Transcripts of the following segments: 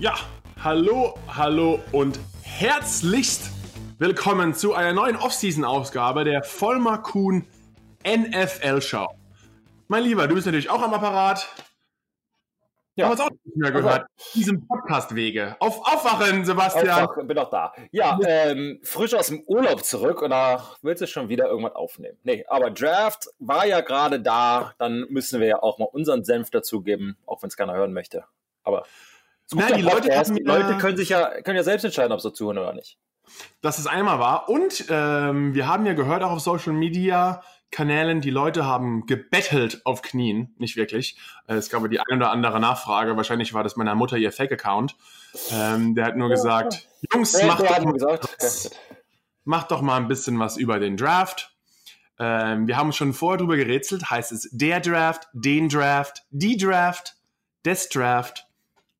Ja, hallo, hallo und herzlichst willkommen zu einer neuen Off-Season-Ausgabe der Vollmer Kuhn NFL-Show. Mein Lieber, du bist natürlich auch am Apparat. Ja. Haben wir auch nicht mehr gehört. Also, diesem Podcast-Wege. Auf, aufwachen, Sebastian. Aufwachen, bin auch da. Ja, ähm, frisch aus dem Urlaub zurück und da willst du schon wieder irgendwas aufnehmen. Nee, aber Draft war ja gerade da. Dann müssen wir ja auch mal unseren Senf dazugeben, auch wenn es keiner hören möchte. Aber Nein, die Leute, haben, die Leute können sich ja, können ja selbst entscheiden, ob sie zuhören oder nicht. Dass es einmal war. Und ähm, wir haben ja gehört auch auf Social Media Kanälen, die Leute haben gebettelt auf Knien. Nicht wirklich. Äh, es gab die ein oder andere Nachfrage. Wahrscheinlich war das meiner Mutter ihr Fake-Account. Ähm, der hat nur gesagt, Jungs, ja, macht, doch gesagt. Was, macht doch mal ein bisschen was über den Draft. Ähm, wir haben schon vorher drüber gerätselt. Heißt es der Draft, den Draft, die Draft, des Draft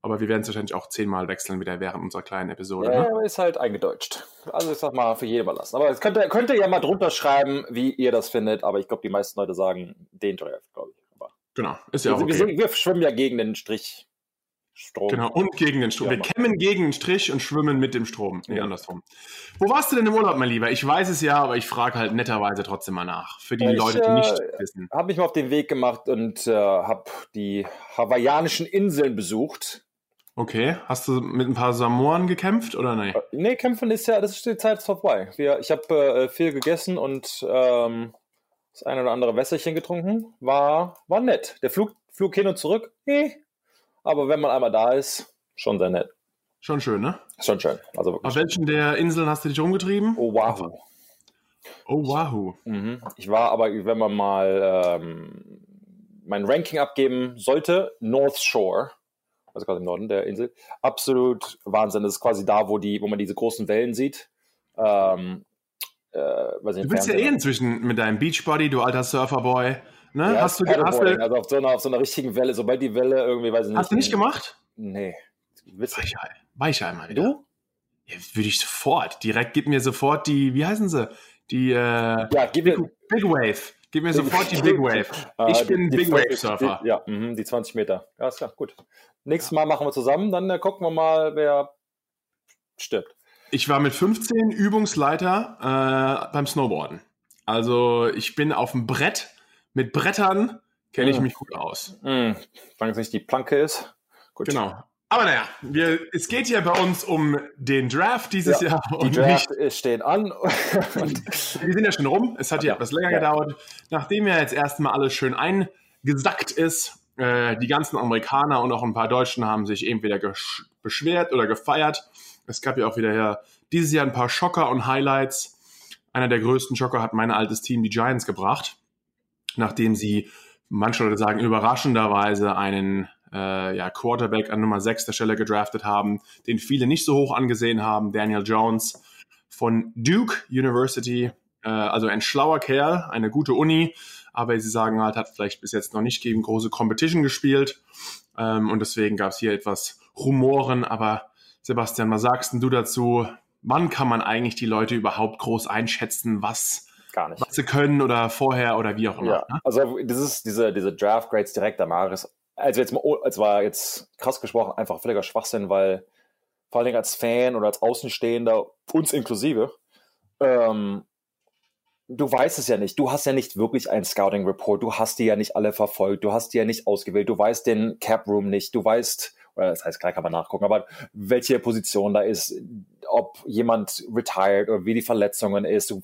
aber wir werden es wahrscheinlich auch zehnmal wechseln wieder während unserer kleinen Episode. Ja, ne? ist halt eingedeutscht. Also ich sag mal, für jeden überlassen. Aber es könnt, ihr, könnt ihr ja mal drunter schreiben, wie ihr das findet. Aber ich glaube, die meisten Leute sagen den Draft, glaube ich. Aber genau, ist ja auch okay. wir, wir schwimmen ja gegen den Strich. Strom. Genau, und gegen den Strom. Ja, wir kämmen gegen den Strich und schwimmen mit dem Strom. Nee, ja. andersrum. Wo warst du denn im Urlaub, mein Lieber? Ich weiß es ja, aber ich frage halt netterweise trotzdem mal nach. Für die ich, Leute, die nicht äh, wissen. Habe mich mal auf den Weg gemacht und äh, habe die hawaiianischen Inseln besucht. Okay, hast du mit ein paar Samoan gekämpft oder nein? Äh, nee, kämpfen ist ja, das ist die Zeit vorbei. Wir, ich habe äh, viel gegessen und ähm, das eine oder andere Wässerchen getrunken. War, war nett. Der Flug, Flug hin und zurück, eh. Aber wenn man einmal da ist, schon sehr nett. Schon schön, ne? Schon schön. Also Auf welchen der Inseln hast du dich rumgetrieben? Oahu. Oahu. Mhm. Ich war aber, wenn man mal ähm, mein Ranking abgeben sollte, North Shore also quasi im Norden der Insel. Absolut Wahnsinn. Das ist quasi da, wo, die, wo man diese großen Wellen sieht. Ähm, äh, nicht, du bist ja eh inzwischen mit deinem Beachbody, du alter Surferboy. Ne? Ja, hast du hast du, also auf so, einer, auf so einer richtigen Welle, sobald die Welle irgendwie, weiß ich nicht. Hast du nicht gemacht? Nee. Weichei. Weichei mal wieder. Du? Ja, würde ich sofort. Direkt gib mir sofort die, wie heißen sie? Die, äh, ja, gib Big, Big Wave. Gib mir sofort die Big Wave. Ich bin die, Big Wave Surfer. Die, ja, die 20 Meter. Ja, ist klar, gut. Nächstes Mal machen wir zusammen, dann äh, gucken wir mal, wer stirbt. Ich war mit 15 Übungsleiter äh, beim Snowboarden. Also ich bin auf dem Brett. Mit Brettern kenne ich mm. mich gut aus. Mm. Solange es nicht die Planke ist. Gut. Genau. Aber naja, wir, es geht hier bei uns um den Draft dieses ja, Jahr. Die Draft nicht, steht an. wir sind ja schon rum. Es hat ja etwas länger ja. gedauert. Nachdem ja jetzt erstmal alles schön eingesackt ist, äh, die ganzen Amerikaner und auch ein paar Deutschen haben sich entweder beschwert oder gefeiert. Es gab ja auch wieder ja, dieses Jahr ein paar Schocker und Highlights. Einer der größten Schocker hat mein altes Team, die Giants, gebracht, nachdem sie, manche Leute sagen, überraschenderweise einen äh, ja, Quarterback an Nummer 6 der Stelle gedraftet haben, den viele nicht so hoch angesehen haben, Daniel Jones von Duke University, äh, also ein schlauer Kerl, eine gute Uni, aber sie sagen halt, hat vielleicht bis jetzt noch nicht gegen große Competition gespielt ähm, und deswegen gab es hier etwas Rumoren, aber Sebastian, was sagst denn du dazu? Wann kann man eigentlich die Leute überhaupt groß einschätzen, was Gar nicht. was sie können oder vorher oder wie auch immer. Ja, ne? also das ist diese, diese Draft Grades direkt danach ist also jetzt mal, als war jetzt krass gesprochen, einfach völliger Schwachsinn, weil vor allem als Fan oder als Außenstehender, uns inklusive, ähm, du weißt es ja nicht. Du hast ja nicht wirklich einen Scouting Report. Du hast die ja nicht alle verfolgt. Du hast die ja nicht ausgewählt. Du weißt den Cap Room nicht. Du weißt, das heißt, klar kann man nachgucken, aber welche Position da ist, ob jemand retired oder wie die Verletzungen ist.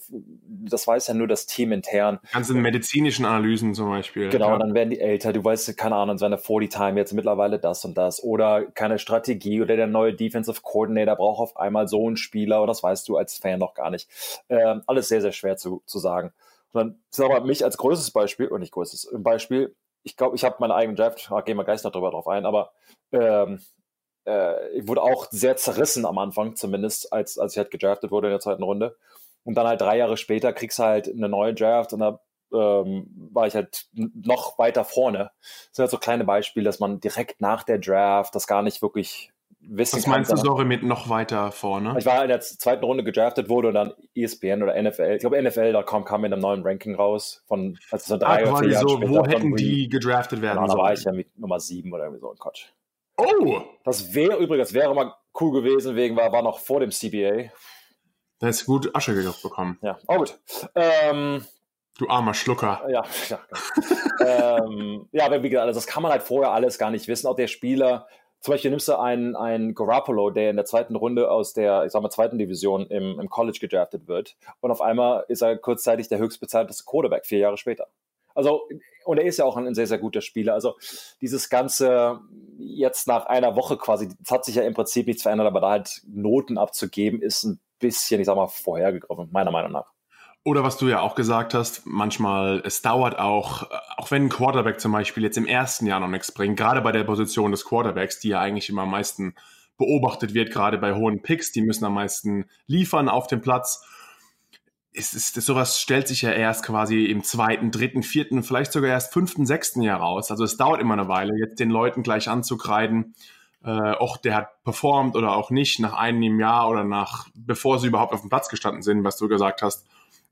Das weiß ja nur das Team intern. Ganze medizinischen Analysen zum Beispiel. Genau, ja. und dann werden die älter. Du weißt, keine Ahnung, seine 40-Time jetzt mittlerweile das und das. Oder keine Strategie oder der neue Defensive Coordinator braucht auf einmal so einen Spieler. Und das weißt du als Fan noch gar nicht. Ähm, alles sehr, sehr schwer zu, zu sagen. Und dann sag mal, mich als größtes Beispiel, und nicht größtes Beispiel, ich glaube, ich habe meinen eigenen Draft, da gehen wir gleich noch drüber drauf ein, aber ähm, äh, ich wurde auch sehr zerrissen am Anfang, zumindest, als, als ich halt gedraftet wurde in der zweiten Runde. Und dann halt drei Jahre später kriegst du halt eine neue Draft und da ähm, war ich halt noch weiter vorne. Das sind halt so kleine Beispiele, dass man direkt nach der Draft das gar nicht wirklich wissen Was kann. Meinst du, sorry, mit noch weiter vorne? Ich war in der zweiten Runde gedraftet wurde und dann ESPN oder NFL, ich glaube NFL.com kam mit einem neuen Ranking raus von also so drei ah, oder vier Jahre so. Wo hätten die gedraftet werden sollen? Da war ich ja mit Nummer sieben oder irgendwie so ein Quatsch. Oh! Das wäre übrigens, wäre mal cool gewesen, wegen war, war noch vor dem CBA. Da ist gut Asche gekauft bekommen. Ja, oh gut. Ähm, du armer Schlucker. Ja, ja. ähm, ja, aber wie gesagt, also das kann man halt vorher alles gar nicht wissen. Auch der Spieler, zum Beispiel nimmst du einen, einen Garoppolo, der in der zweiten Runde aus der, ich sag mal, zweiten Division im, im College gedraftet wird. Und auf einmal ist er kurzzeitig der höchstbezahlteste Quarterback, vier Jahre später. Also, und er ist ja auch ein, sehr, sehr guter Spieler. Also, dieses Ganze jetzt nach einer Woche quasi, es hat sich ja im Prinzip nichts verändert, aber da halt Noten abzugeben, ist ein bisschen, ich sag mal, vorhergegriffen, meiner Meinung nach. Oder was du ja auch gesagt hast, manchmal, es dauert auch, auch wenn ein Quarterback zum Beispiel jetzt im ersten Jahr noch nichts bringt, gerade bei der Position des Quarterbacks, die ja eigentlich immer am meisten beobachtet wird, gerade bei hohen Picks, die müssen am meisten liefern auf dem Platz. Es ist, sowas stellt sich ja erst quasi im zweiten, dritten, vierten, vielleicht sogar erst fünften, sechsten Jahr raus. Also es dauert immer eine Weile, jetzt den Leuten gleich anzukreiden, äh, auch der hat performt oder auch nicht nach einem Jahr oder nach, bevor sie überhaupt auf dem Platz gestanden sind, was du gesagt hast,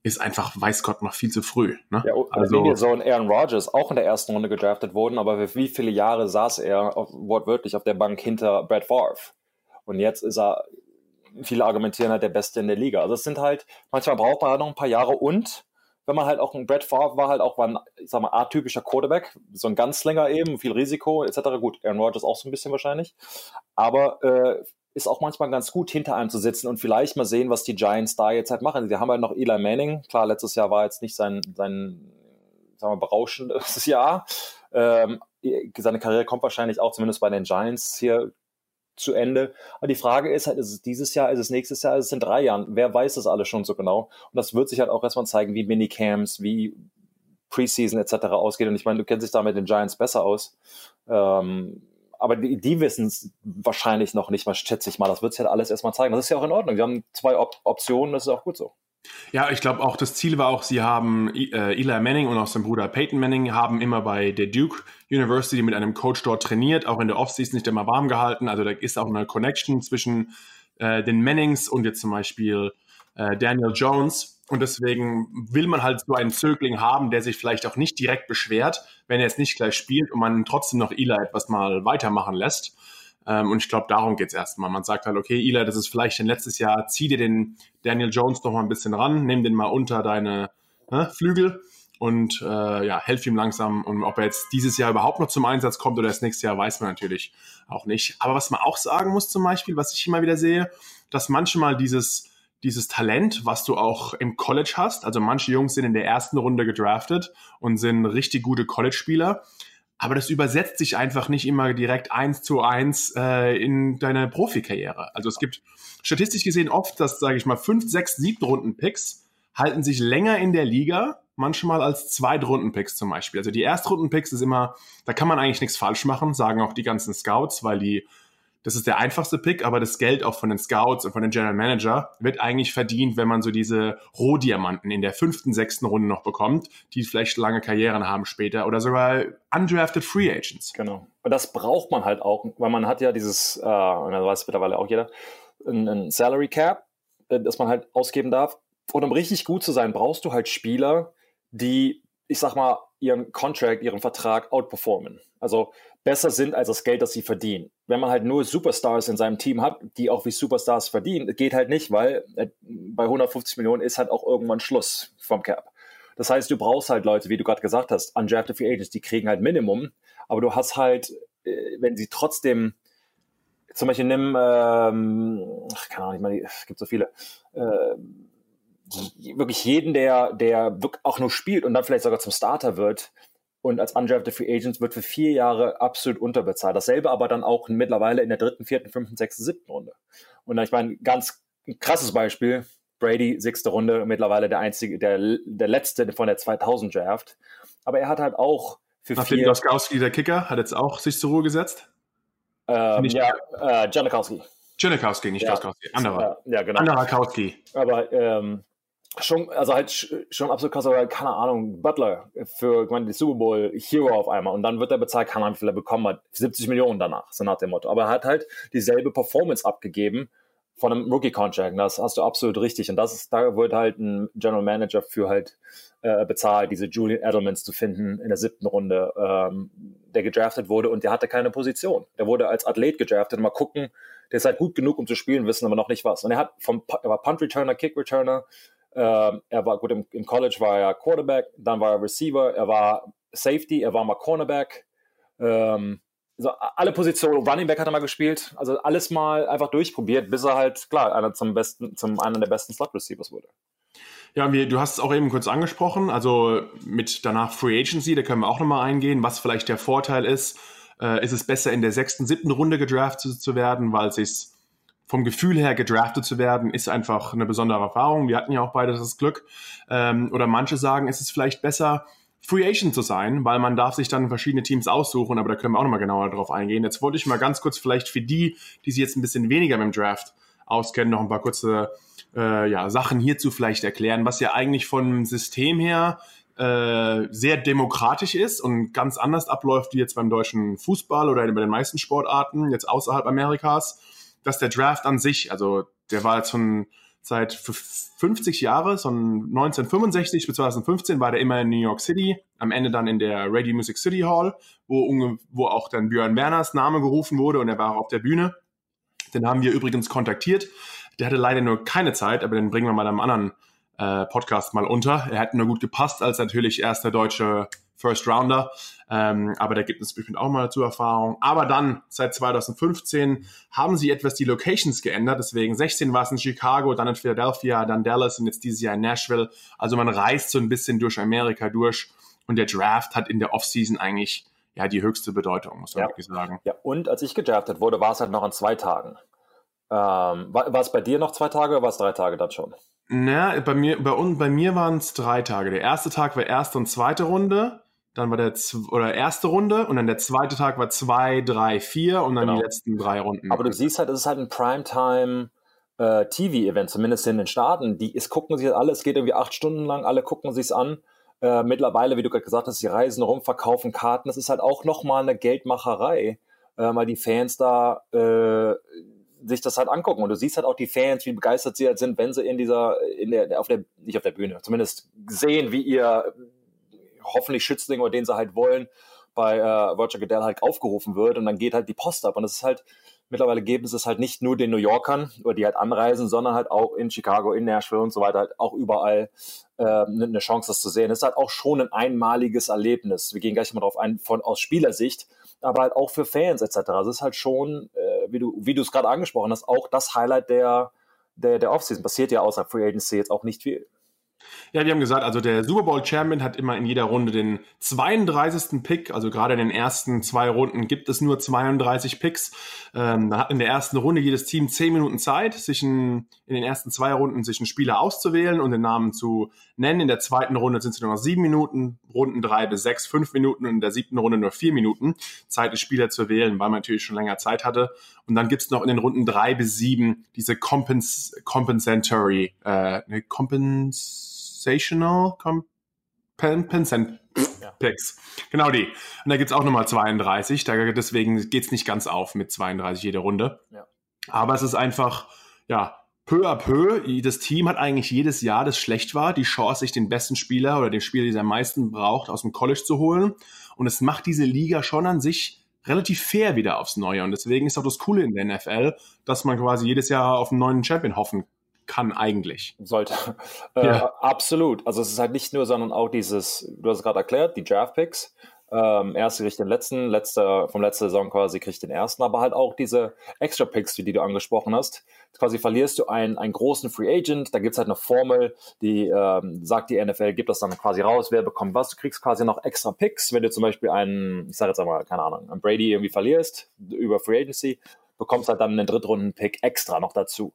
ist einfach, weiß Gott, noch viel zu früh. Ne? Ja, also so ein Aaron Rodgers auch in der ersten Runde gedraftet wurden, aber für wie viele Jahre saß er auf, wortwörtlich auf der Bank hinter Brad Favre? Und jetzt ist er, viele argumentieren halt der Beste in der Liga. Also es sind halt, manchmal braucht man halt noch ein paar Jahre und wenn man halt auch ein Brad Favre war halt auch war ein, ich sag mal, atypischer Quarterback, so ein Ganzlänger eben, viel Risiko etc. Gut, Aaron Rodgers auch so ein bisschen wahrscheinlich, aber äh, ist auch manchmal ganz gut, hinter einem zu sitzen und vielleicht mal sehen, was die Giants da jetzt halt machen. Sie haben halt noch Eli Manning. Klar, letztes Jahr war jetzt nicht sein, sein sagen wir, berauschendes Jahr. Ähm, seine Karriere kommt wahrscheinlich auch zumindest bei den Giants hier zu Ende. Aber die Frage ist halt, ist es dieses Jahr, ist es nächstes Jahr, ist es in drei Jahren? Wer weiß das alles schon so genau? Und das wird sich halt auch erstmal zeigen, wie Minicamps, wie Preseason etc. ausgeht. Und ich meine, du kennst dich da mit den Giants besser aus. Ähm, aber die, die wissen es wahrscheinlich noch nicht mal, schätze ich mal. Das wird sich halt alles erstmal zeigen. Das ist ja auch in Ordnung. Wir haben zwei Op Optionen, das ist auch gut so. Ja, ich glaube auch, das Ziel war auch, sie haben äh, Eli Manning und auch sein Bruder Peyton Manning haben immer bei der Duke University mit einem Coach dort trainiert, auch in der Offseason nicht immer warm gehalten. Also da ist auch eine Connection zwischen äh, den Mannings und jetzt zum Beispiel äh, Daniel Jones. Und deswegen will man halt so einen Zögling haben, der sich vielleicht auch nicht direkt beschwert, wenn er jetzt nicht gleich spielt und man trotzdem noch Eli etwas mal weitermachen lässt. Ähm, und ich glaube, darum geht es erstmal. Man sagt halt, okay, Eli, das ist vielleicht ein letztes Jahr, zieh dir den Daniel Jones noch mal ein bisschen ran, nimm den mal unter deine ne, Flügel und äh, ja, helf ihm langsam. Und ob er jetzt dieses Jahr überhaupt noch zum Einsatz kommt oder das nächste Jahr, weiß man natürlich auch nicht. Aber was man auch sagen muss zum Beispiel, was ich immer wieder sehe, dass manchmal dieses dieses Talent, was du auch im College hast. Also manche Jungs sind in der ersten Runde gedraftet und sind richtig gute College-Spieler. Aber das übersetzt sich einfach nicht immer direkt eins zu eins äh, in deine Profikarriere. Also es gibt statistisch gesehen oft, dass, sage ich mal, fünf, sechs, siebten Runden-Picks halten sich länger in der Liga, manchmal als Zweitrunden-Picks zum Beispiel. Also die Erstrunden-Picks ist immer, da kann man eigentlich nichts falsch machen, sagen auch die ganzen Scouts, weil die das ist der einfachste Pick, aber das Geld auch von den Scouts und von den General Manager wird eigentlich verdient, wenn man so diese Rohdiamanten in der fünften, sechsten Runde noch bekommt, die vielleicht lange Karrieren haben später oder sogar undrafted Free Agents. Genau. Und das braucht man halt auch, weil man hat ja dieses, äh, und das weiß mittlerweile auch jeder, ein, ein Salary Cap, äh, das man halt ausgeben darf. Und um richtig gut zu sein, brauchst du halt Spieler, die, ich sag mal, ihren Contract, ihren Vertrag outperformen. Also besser sind als das Geld, das sie verdienen. Wenn man halt nur Superstars in seinem Team hat, die auch wie Superstars verdienen, geht halt nicht, weil äh, bei 150 Millionen ist halt auch irgendwann Schluss vom Cap. Das heißt, du brauchst halt Leute, wie du gerade gesagt hast, undrafted Free Agents, die kriegen halt Minimum, aber du hast halt, äh, wenn sie trotzdem, zum Beispiel nimm, ähm, keine Ahnung, ich meine, es gibt so viele, äh, wirklich jeden, der, der auch nur spielt und dann vielleicht sogar zum Starter wird, und als undrafted Free Agents wird für vier Jahre absolut unterbezahlt. Dasselbe aber dann auch mittlerweile in der dritten, vierten, fünften, sechsten, siebten Runde. Und ich meine, ganz krasses Beispiel, Brady, sechste Runde, mittlerweile der einzige, der, der letzte von der 2000 Draft. Aber er hat halt auch für Nachdem vier... Goskowski, der Kicker, hat jetzt auch sich zur Ruhe gesetzt? Ähm, ja, äh, Janikowski. Janikowski, nicht ja. Goskowski, anderer. Ja, genau. Anderer Kowski. Aber ähm, schon, also halt schon absolut krass, aber keine Ahnung, Butler für, ich meine, die Super Bowl Hero auf einmal und dann wird er bezahlt, keine Ahnung, wie viel er bekommen hat, 70 Millionen danach, so nach dem Motto. Aber er hat halt dieselbe Performance abgegeben von einem Rookie-Contract, das hast du absolut richtig und das ist, da wird halt ein General Manager für halt äh, bezahlt, diese Julian Edelmans zu finden in der siebten Runde, ähm, der gedraftet wurde und der hatte keine Position. Der wurde als Athlet gedraftet. Mal gucken, der ist halt gut genug, um zu spielen, wissen aber noch nicht was. Und er hat vom er war Punt Returner, Kick Returner. Ähm, er war gut im, im, College war er Quarterback, dann war er Receiver, er war Safety, er war mal Cornerback. Ähm, also alle Positionen, Running Back hat er mal gespielt, also alles mal einfach durchprobiert, bis er halt, klar, einer zum besten, zum einer der besten Slot Receivers wurde. Ja, wir, du hast es auch eben kurz angesprochen, also mit danach Free Agency, da können wir auch nochmal eingehen, was vielleicht der Vorteil ist. Äh, ist es besser in der sechsten, siebten Runde gedraftet zu werden, weil es sich vom Gefühl her gedraftet zu werden, ist einfach eine besondere Erfahrung. Wir hatten ja auch beide das Glück. Ähm, oder manche sagen, ist es vielleicht besser, Free Agent zu sein, weil man darf sich dann verschiedene Teams aussuchen, aber da können wir auch nochmal genauer drauf eingehen. Jetzt wollte ich mal ganz kurz vielleicht für die, die sich jetzt ein bisschen weniger mit dem Draft auskennen, noch ein paar kurze äh, ja, Sachen hierzu vielleicht erklären, was ja eigentlich vom System her äh, sehr demokratisch ist und ganz anders abläuft wie jetzt beim deutschen Fußball oder bei den meisten Sportarten, jetzt außerhalb Amerikas, dass der Draft an sich, also der war jetzt schon seit 50 Jahren, so 1965 bis 2015 war der immer in New York City, am Ende dann in der Radio Music City Hall, wo, wo auch dann Björn Werners Name gerufen wurde und er war auch auf der Bühne. Den haben wir übrigens kontaktiert. Der hatte leider nur keine Zeit, aber den bringen wir mal einem anderen äh, Podcast mal unter. Er hätte nur gut gepasst als natürlich erster deutsche First Rounder. Ähm, aber da gibt es bestimmt auch mal dazu Erfahrung. Aber dann, seit 2015, haben sie etwas die Locations geändert. Deswegen 16 war es in Chicago, dann in Philadelphia, dann Dallas und jetzt dieses Jahr in Nashville. Also man reist so ein bisschen durch Amerika durch. Und der Draft hat in der Offseason eigentlich ja die höchste Bedeutung, muss man ja. wirklich sagen. Ja, und als ich gedraftet wurde, war es halt noch an zwei Tagen. Ähm, war, war es bei dir noch zwei Tage oder war es drei Tage dann schon? Na, bei mir, bei, bei mir waren es drei Tage. Der erste Tag war erste und zweite Runde dann war der oder erste Runde und dann der zweite Tag war zwei, drei, vier und dann genau. die letzten drei Runden. Aber du siehst halt, es ist halt ein Primetime äh, TV-Event, zumindest in den Staaten. Die es gucken sich alle, es geht irgendwie acht Stunden lang, alle gucken sich's an. Äh, mittlerweile, wie du gerade gesagt hast, die reisen rum, verkaufen Karten. Das ist halt auch nochmal eine Geldmacherei, äh, weil die Fans da äh, sich das halt angucken. Und du siehst halt auch die Fans, wie begeistert sie halt sind, wenn sie in dieser, in der, auf der, nicht auf der Bühne, zumindest sehen, wie ihr hoffentlich Schützling oder den sie halt wollen, bei äh, Roger Goodell halt aufgerufen wird und dann geht halt die Post ab. Und das ist halt, mittlerweile geben sie es halt nicht nur den New Yorkern, oder die halt anreisen, sondern halt auch in Chicago, in Nashville und so weiter, halt auch überall äh, eine Chance, das zu sehen. Das ist halt auch schon ein einmaliges Erlebnis. Wir gehen gleich mal drauf ein, von aus Spielersicht, aber halt auch für Fans etc. Das ist halt schon, äh, wie du wie du es gerade angesprochen hast, auch das Highlight der, der, der Offseason. Passiert ja außer Free Agency jetzt auch nicht viel. Ja, wir haben gesagt, also der Super Bowl Champion hat immer in jeder Runde den 32. Pick. Also gerade in den ersten zwei Runden gibt es nur 32 Picks. Ähm, dann hat in der ersten Runde jedes Team 10 Minuten Zeit, sich in, in den ersten zwei Runden sich einen Spieler auszuwählen und den Namen zu nennen. In der zweiten Runde sind es nur noch sieben Minuten, Runden drei bis sechs, fünf Minuten und in der siebten Runde nur vier Minuten Zeit, die Spieler zu wählen, weil man natürlich schon länger Zeit hatte. Und dann gibt es noch in den Runden drei bis sieben diese Compens Compensatory, äh, ne, Compens Compensational Compensant Picks. Genau die. Und da gibt es auch nochmal 32. Da, deswegen geht es nicht ganz auf mit 32 jede Runde. Ja. Aber es ist einfach, ja, peu à peu. Das Team hat eigentlich jedes Jahr, das schlecht war, die Chance, sich den besten Spieler oder den Spieler, den er am meisten braucht, aus dem College zu holen. Und es macht diese Liga schon an sich relativ fair wieder aufs Neue. Und deswegen ist auch das Coole in der NFL, dass man quasi jedes Jahr auf einen neuen Champion hoffen kann eigentlich. Sollte. Äh, ja. Absolut. Also es ist halt nicht nur, sondern auch dieses, du hast es gerade erklärt, die Draft Picks. Ähm, erste kriegt den letzten, letzter, vom letzten Saison quasi kriegt den ersten, aber halt auch diese Extra Picks, die du angesprochen hast. Quasi verlierst du einen, einen großen Free Agent, da gibt es halt eine Formel, die ähm, sagt, die NFL gibt das dann quasi raus, wer bekommt was. Du kriegst quasi noch extra Picks, wenn du zum Beispiel einen, ich sage jetzt einmal, keine Ahnung, einen Brady irgendwie verlierst über Free Agency, bekommst halt dann einen Drittrunden-Pick extra noch dazu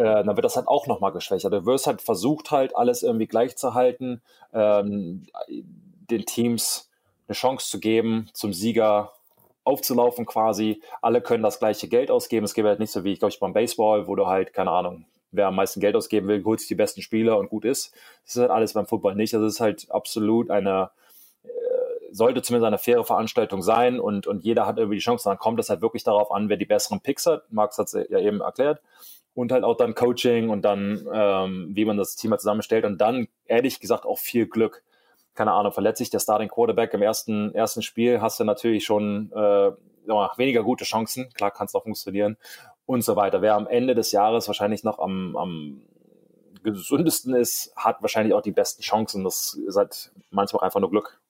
äh, dann wird das halt auch nochmal geschwächert. Du wirst halt versucht, halt alles irgendwie gleich zu halten, ähm, den Teams eine Chance zu geben, zum Sieger aufzulaufen quasi. Alle können das gleiche Geld ausgeben. Es gibt halt nicht so wie, ich glaube, beim Baseball, wo du halt, keine Ahnung, wer am meisten Geld ausgeben will, holt sich die besten Spieler und gut ist. Das ist halt alles beim Football nicht. Das ist halt absolut eine, äh, sollte zumindest eine faire Veranstaltung sein und, und jeder hat irgendwie die Chance. Dann kommt es halt wirklich darauf an, wer die besseren Picks hat. Max hat es ja eben erklärt. Und halt auch dann Coaching und dann, ähm, wie man das Team halt zusammenstellt und dann, ehrlich gesagt, auch viel Glück. Keine Ahnung, verletzt sich der Starting Quarterback im ersten, ersten Spiel, hast du natürlich schon äh, weniger gute Chancen. Klar kann es auch funktionieren und so weiter. Wer am Ende des Jahres wahrscheinlich noch am, am gesündesten ist, hat wahrscheinlich auch die besten Chancen. Das ist halt manchmal einfach nur Glück.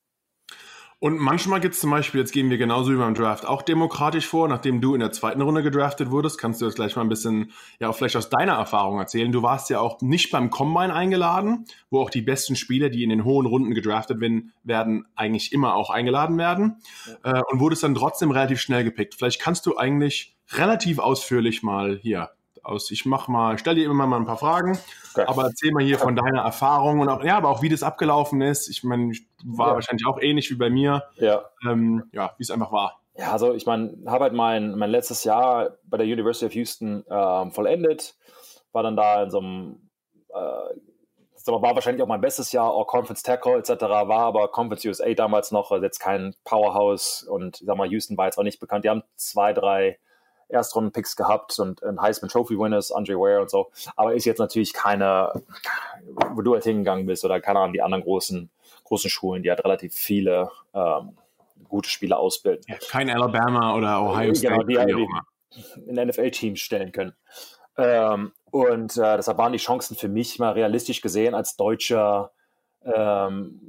Und manchmal gibt es zum Beispiel, jetzt gehen wir genauso wie beim Draft auch demokratisch vor, nachdem du in der zweiten Runde gedraftet wurdest, kannst du jetzt gleich mal ein bisschen, ja, auch vielleicht aus deiner Erfahrung erzählen. Du warst ja auch nicht beim Combine eingeladen, wo auch die besten Spieler, die in den hohen Runden gedraftet werden, eigentlich immer auch eingeladen werden ja. äh, und wurdest dann trotzdem relativ schnell gepickt. Vielleicht kannst du eigentlich relativ ausführlich mal hier aus. Ich mach mal, stell dir immer mal ein paar Fragen, okay. aber erzähl mal hier von deiner Erfahrung und auch, ja, aber auch wie das abgelaufen ist. Ich meine, war ja. wahrscheinlich auch ähnlich wie bei mir. Ja. Ähm, ja, wie es einfach war. Ja, also ich meine, habe halt mein, mein letztes Jahr bei der University of Houston ähm, vollendet, war dann da in so einem, äh, war wahrscheinlich auch mein bestes Jahr, auch Conference Tackle etc., war aber Conference USA damals noch, also jetzt kein Powerhouse und sag mal, Houston war jetzt auch nicht bekannt. Die haben zwei, drei Erstrunden-Picks gehabt und ein Heisman Trophy Winners, Andre Ware und so. Aber ist jetzt natürlich keine, wo du halt hingegangen bist oder keine Ahnung, die anderen großen, großen Schulen, die halt relativ viele ähm, gute Spieler ausbilden. Ja, kein Alabama oder Ohio State. Genau, die, halt die in NFL-Teams stellen können. Ähm, und äh, deshalb waren die Chancen für mich mal realistisch gesehen als deutscher ähm,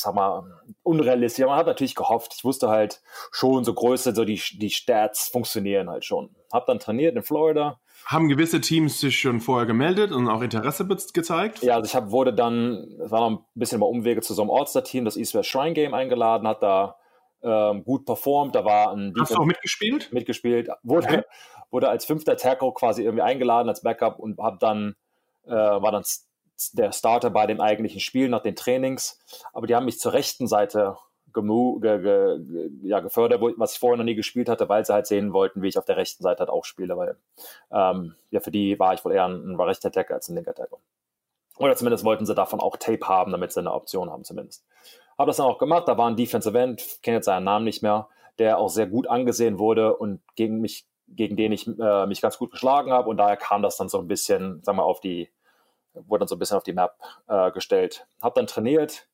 ich sag mal, unrealistisch. Man hat natürlich gehofft. Ich wusste halt schon so Größe, so die, die Stats funktionieren halt schon. Hab dann trainiert in Florida. Haben gewisse Teams sich schon vorher gemeldet und auch Interesse gezeigt? Ja, also ich hab, wurde dann, es war noch ein bisschen über Umwege zu so einem All-Star-Team, das East West Shrine Game eingeladen, hat da ähm, gut performt. Da war ein Hast du auch mitgespielt? Mitgespielt. Wurde, okay. wurde als fünfter Tackle quasi irgendwie eingeladen als Backup und hab dann, äh, war dann der Starter bei dem eigentlichen Spiel nach den Trainings. Aber die haben mich zur rechten Seite gemu ge ge ja, gefördert, was ich vorher noch nie gespielt hatte, weil sie halt sehen wollten, wie ich auf der rechten Seite halt auch spiele, weil ähm, ja, für die war ich wohl eher ein, ein rechter Tackle als ein linker Tackle. Oder zumindest wollten sie davon auch Tape haben, damit sie eine Option haben zumindest. Habe das dann auch gemacht, da war ein Defensive End, kenne jetzt seinen Namen nicht mehr, der auch sehr gut angesehen wurde und gegen mich, gegen den ich äh, mich ganz gut geschlagen habe und daher kam das dann so ein bisschen, sagen wir, auf die, wurde dann so ein bisschen auf die Map äh, gestellt. Habe dann trainiert,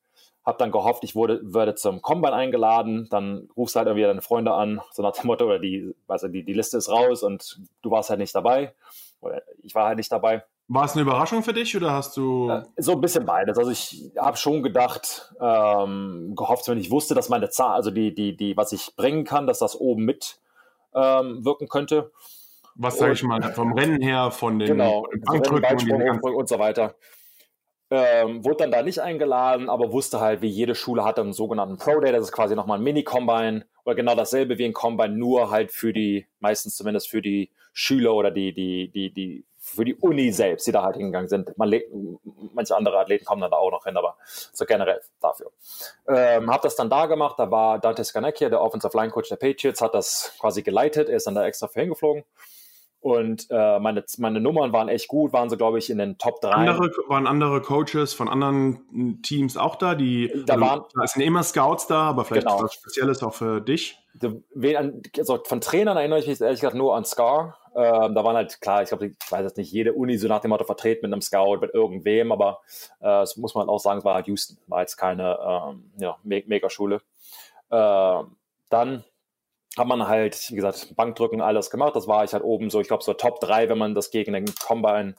habe dann gehofft, ich wurde, würde zum Combine eingeladen, dann rufst du halt irgendwie deine Freunde an, so nach dem Motto, oder die, also die, die Liste ist raus und du warst halt nicht dabei. Oder ich war halt nicht dabei. War es eine Überraschung für dich oder hast du. Äh, so ein bisschen beides. Also ich habe schon gedacht, ähm, gehofft, wenn ich wusste, dass meine Zahl, also die, die, die, was ich bringen kann, dass das oben mit ähm, wirken könnte was sage ich mal, vom Rennen her, von den, genau, Bankdrücken und, und so weiter. Ähm, wurde dann da nicht eingeladen, aber wusste halt, wie jede Schule hat einen sogenannten Pro Day, das ist quasi nochmal ein Mini-Combine oder genau dasselbe wie ein Combine, nur halt für die, meistens zumindest für die Schüler oder die, die, die, die, für die Uni selbst, die da halt hingegangen sind. Man, manche andere Athleten kommen dann da auch noch hin, aber so generell dafür. Ähm, hab das dann da gemacht, da war Dante Scarnecchia, der Offensive Line Coach der Patriots, hat das quasi geleitet, er ist dann da extra für hingeflogen. Und äh, meine, meine Nummern waren echt gut, waren so, glaube ich, in den Top 3. Andere, waren andere Coaches von anderen Teams auch da? Die, da, also, waren, da sind immer Scouts da, aber vielleicht genau. was Spezielles auch für dich? Also von Trainern erinnere ich mich ehrlich gesagt nur an Scar. Ähm, da waren halt, klar, ich glaube, ich weiß jetzt nicht, jede Uni so nach dem Motto vertreten mit einem Scout, mit irgendwem, aber äh, das muss man auch sagen, es war halt Houston, war jetzt keine ähm, ja, Me Mega-Schule. Äh, dann hat man halt, wie gesagt, Bankdrücken, alles gemacht. Das war ich halt oben so, ich glaube, so Top 3, wenn man das gegen den Combine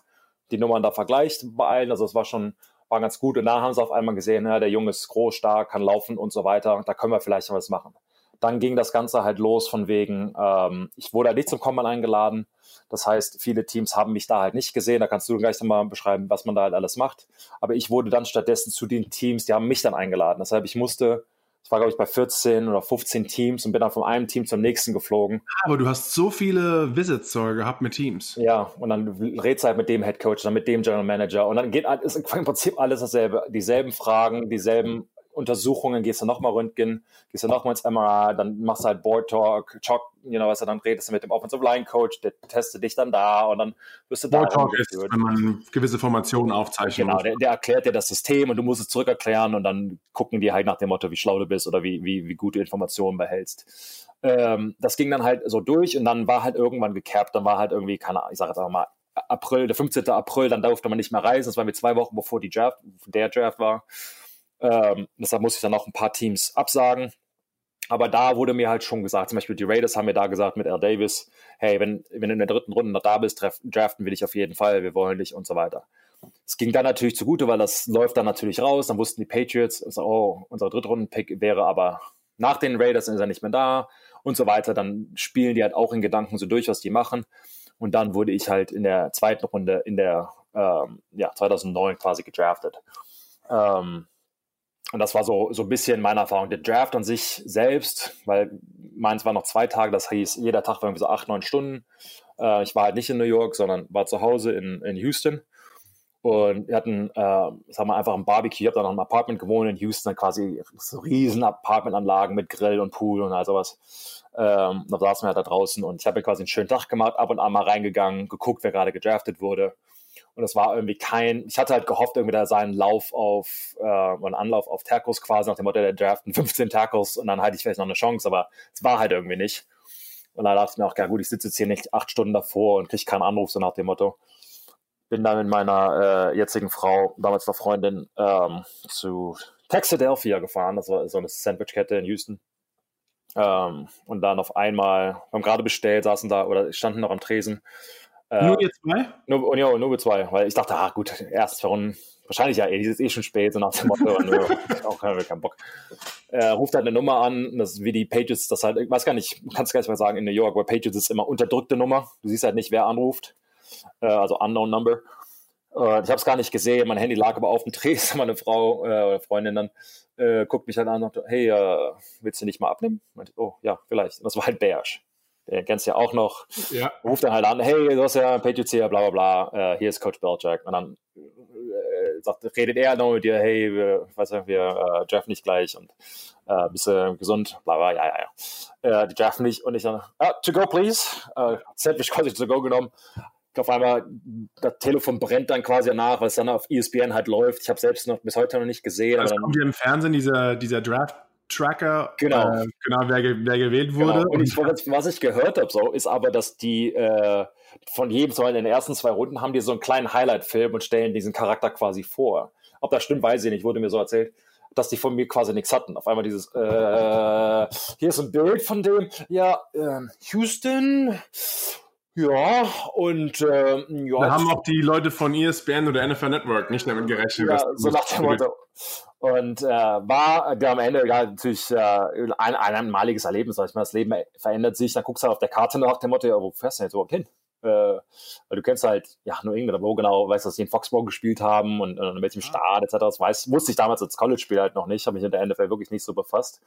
die Nummern da vergleicht bei allen. Also es war schon, war ganz gut. Und da haben sie auf einmal gesehen, ja, der Junge ist groß, stark, kann laufen und so weiter. Da können wir vielleicht was machen. Dann ging das Ganze halt los von wegen, ähm, ich wurde halt nicht zum Combine eingeladen. Das heißt, viele Teams haben mich da halt nicht gesehen. Da kannst du gleich nochmal beschreiben, was man da halt alles macht. Aber ich wurde dann stattdessen zu den Teams, die haben mich dann eingeladen. Deshalb, ich musste ich war, glaube ich, bei 14 oder 15 Teams und bin dann von einem Team zum nächsten geflogen. Aber du hast so viele Visits gehabt mit Teams. Ja, und dann redest du halt mit dem Head Coach, dann mit dem General Manager und dann geht ist im Prinzip alles dasselbe. Dieselben Fragen, dieselben Untersuchungen, gehst du nochmal Röntgen, gehst du nochmal ins MRI, dann machst du halt Board Talk, Talk, you know, was dann redest du mit dem Offensive Line Coach, der testet dich dann da und dann wirst du Board da Talk ist, wenn man gewisse Formationen aufzeichnet. Genau, der, der, erklärt dir das System und du musst es zurückerklären und dann gucken die halt nach dem Motto, wie schlau du bist oder wie, wie, wie gut du Informationen behältst. Ähm, das ging dann halt so durch und dann war halt irgendwann gecapped, dann war halt irgendwie, keine Ahnung, ich sage jetzt einfach mal April, der 15. April, dann durfte man nicht mehr reisen. Das war mir zwei Wochen bevor die Draft, der Draft war. Ähm, deshalb musste ich dann noch ein paar Teams absagen. Aber da wurde mir halt schon gesagt, zum Beispiel die Raiders haben mir da gesagt mit Al Davis, hey, wenn, wenn du in der dritten Runde noch da bist, draften will ich auf jeden Fall, wir wollen dich und so weiter. Es ging dann natürlich zugute, weil das läuft dann natürlich raus. Dann wussten die Patriots, also, oh, unser Drittrunden-Pick wäre aber nach den Raiders, ist er nicht mehr da und so weiter. Dann spielen die halt auch in Gedanken so durch, was die machen. Und dann wurde ich halt in der zweiten Runde in der ähm, ja, 2009 quasi gedraftet. Ähm, und das war so, so ein bisschen meine Erfahrung. Der Draft an sich selbst, weil meins war noch zwei Tage, das hieß, jeder Tag war irgendwie so acht, neun Stunden. Äh, ich war halt nicht in New York, sondern war zu Hause in, in Houston. Und wir hatten, äh, sagen wir einfach ein Barbecue. Ich habe da noch ein Apartment gewohnt in Houston, quasi so riesen Apartmentanlagen mit Grill und Pool und all sowas. Ähm, da saßen wir halt da draußen und ich habe mir quasi einen schönen Tag gemacht, ab und an mal reingegangen, geguckt, wer gerade gedraftet wurde. Und es war irgendwie kein, ich hatte halt gehofft, irgendwie da seinen Lauf auf, äh, einen Anlauf auf Tackles quasi, nach dem Motto, der draften 15 Tackles und dann hatte ich vielleicht noch eine Chance, aber es war halt irgendwie nicht. Und da dachte ich mir auch, ja gut, ich sitze jetzt hier nicht acht Stunden davor und kriege keinen Anruf, so nach dem Motto. Bin dann mit meiner äh, jetzigen Frau, damals noch Freundin, ähm, zu Texadelphia gefahren. Das war so eine Sandwichkette in Houston. Ähm, und dann auf einmal, wir haben gerade bestellt, saßen da oder standen noch am Tresen. Äh, nur ihr zwei? Nur, ja, nur wir zwei, weil ich dachte, ah gut, erst Runden, wahrscheinlich ja, ey, ist eh schon spät, so nach dem Motto, nur, auch keinen, keinen Bock. Äh, ruft halt eine Nummer an, das wie die Pages, das halt, ich weiß gar nicht, kannst gar nicht mal sagen in New York, weil Pages ist immer unterdrückte Nummer, du siehst halt nicht, wer anruft, äh, also Unknown Number. Äh, ich habe es gar nicht gesehen, mein Handy lag aber auf dem Tresen, meine Frau äh, oder Freundin dann guckt mich halt an und sagt, hey, willst du nicht mal abnehmen? Meinte, oh, ja, vielleicht. Und das war halt Bears. Der kennst ja auch noch. Ja. Ruft dann halt an, hey, du hast ja Patriots hier, bla bla bla, äh, hier ist Coach Belichick. Und dann äh, sagt, redet er noch mit dir, hey, wir, weiß nicht, wir äh, draften nicht gleich und äh, bist du gesund, bla bla, ja, ja, ja. Äh, die draften nicht und ich dann, ah, to go please. Äh, Sandwich quasi to go genommen auf einmal das Telefon brennt dann quasi nach, weil es dann auf ESPN halt läuft. Ich habe selbst noch bis heute noch nicht gesehen. Es kommt hier im Fernsehen dieser, dieser Draft Tracker, genau, äh, genau wer, wer, gewählt genau. wurde. Genau. Und ich, was ich gehört habe, so, ist aber, dass die äh, von jedem, Beispiel in den ersten zwei Runden, haben die so einen kleinen Highlight-Film und stellen diesen Charakter quasi vor. Ob das stimmt, weiß ich nicht, wurde mir so erzählt, dass die von mir quasi nichts hatten. Auf einmal dieses, äh, hier ist ein Bild von dem, ja, äh, Houston, ja, und äh, ja. Da haben auch die Leute von ESPN oder NFL Network nicht damit gerechnet. Ja, so nach dem Motto. Und äh, war der am Ende ja, natürlich äh, ein, ein einmaliges Erlebnis. Ich meine, das Leben verändert sich. Dann guckst du halt auf der Karte nach dem Motto, ja, wo fährst du jetzt überhaupt hin? Äh, weil du kennst halt, ja, nur England, wo genau, weißt du, dass die in Foxborough gespielt haben und, und in welchem Staat etc. Das weiß, wusste ich damals als College-Spieler halt noch nicht, habe mich mit der NFL wirklich nicht so befasst.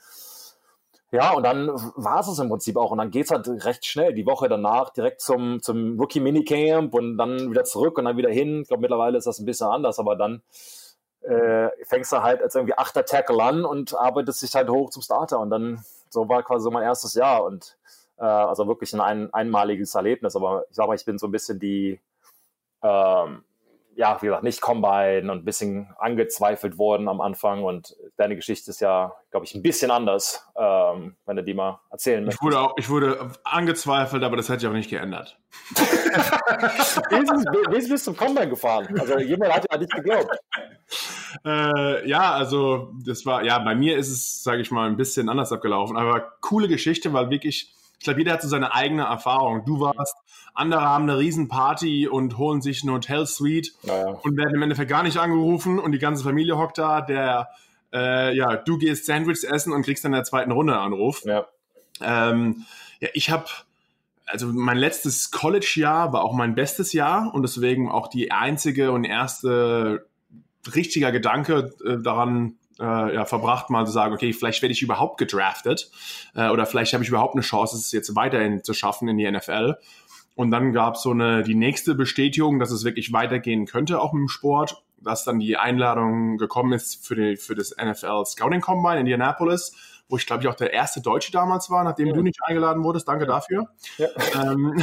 Ja, und dann war es im Prinzip auch. Und dann geht es halt recht schnell. Die Woche danach direkt zum, zum Rookie-Minicamp und dann wieder zurück und dann wieder hin. Ich glaube, mittlerweile ist das ein bisschen anders, aber dann äh, fängst du halt als irgendwie achter Tackle an und arbeitest dich halt hoch zum Starter. Und dann, so war quasi so mein erstes Jahr. Und äh, also wirklich ein, ein einmaliges Erlebnis. Aber ich sag mal, ich bin so ein bisschen die, ähm, ja, wie gesagt, nicht Combine und ein bisschen angezweifelt worden am Anfang. Und deine Geschichte ist ja, glaube ich, ein bisschen anders, ähm, wenn du die mal erzählen möchtest. Ich wurde, auch, ich wurde angezweifelt, aber das hat sich auch nicht geändert. wie ist es zum Combine gefahren? Also jemand hat ja nicht geglaubt. Äh, ja, also das war, ja, bei mir ist es, sage ich mal, ein bisschen anders abgelaufen, aber coole Geschichte, weil wirklich ich glaube, jeder hat so seine eigene Erfahrung. Du warst, andere haben eine Riesenparty und holen sich eine Hotelsuite ja, und werden im Endeffekt gar nicht angerufen und die ganze Familie hockt da. Der, äh, ja, du gehst Sandwiches essen und kriegst dann in der zweiten Runde einen Anruf. Ja, ähm, ja ich habe also mein letztes College-Jahr war auch mein bestes Jahr und deswegen auch die einzige und erste richtiger Gedanke äh, daran äh, ja, verbracht, mal zu sagen, okay, vielleicht werde ich überhaupt gedraftet äh, oder vielleicht habe ich überhaupt eine Chance, es jetzt weiterhin zu schaffen in die NFL. Und dann gab es so eine die nächste Bestätigung, dass es wirklich weitergehen könnte, auch mit dem Sport. dass dann die Einladung gekommen ist für, die, für das NFL Scouting Combine in Indianapolis, wo ich glaube ich auch der erste Deutsche damals war, nachdem ja. du nicht eingeladen wurdest. Danke dafür. Ja. Ähm,